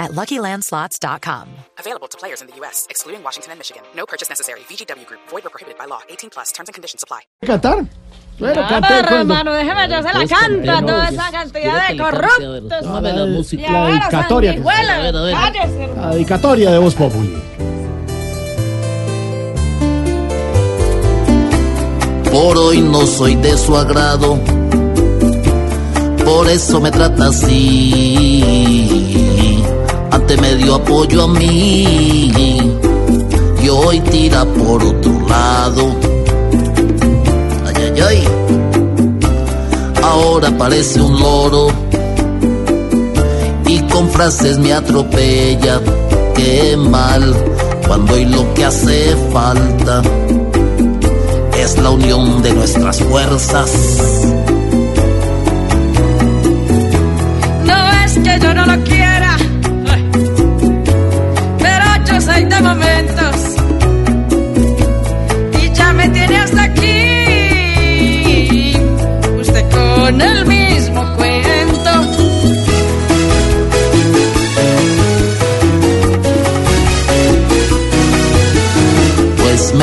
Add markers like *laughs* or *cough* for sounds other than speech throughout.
at LuckyLandSlots.com. Available to players in the U.S., excluding Washington and Michigan. No purchase necessary. VGW Group. Void or prohibited by law. 18 plus. Terms and conditions apply. Qatar. Bueno, Claro, canté con- hermano, déjeme yo se la canto a toda esa cantidad de corruptos. Dame la música, la dedicatoria. La dedicatoria de Voz Populi. Por hoy no soy de su agrado, por eso me trata así. Antes me dio apoyo a mí y hoy tira por otro lado. Ay, ay, ay. Ahora parece un loro y con frases me atropella. Qué mal, cuando hoy lo que hace falta es la unión de nuestras fuerzas.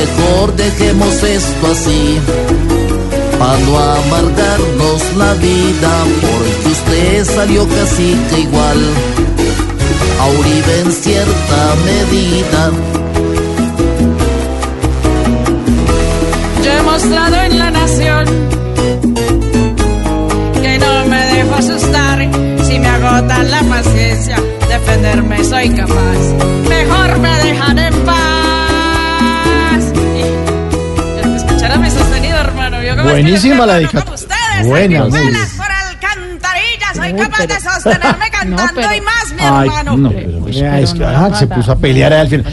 Mejor dejemos esto así, para no amargarnos la vida, porque usted salió casi que igual a en cierta medida. Yo he mostrado en la nación que no me dejo asustar si me agotan la paciencia. Defenderme soy capaz. Mejor me dejan en paz. Buenísima la como ustedes, Buena, muy sanguijuelas bien. por alcantarilla. Soy capaz de sostenerme *laughs* cantando y más, mi Ay, hermano. no, pero, vea, es que ah, se puso a pelear al final.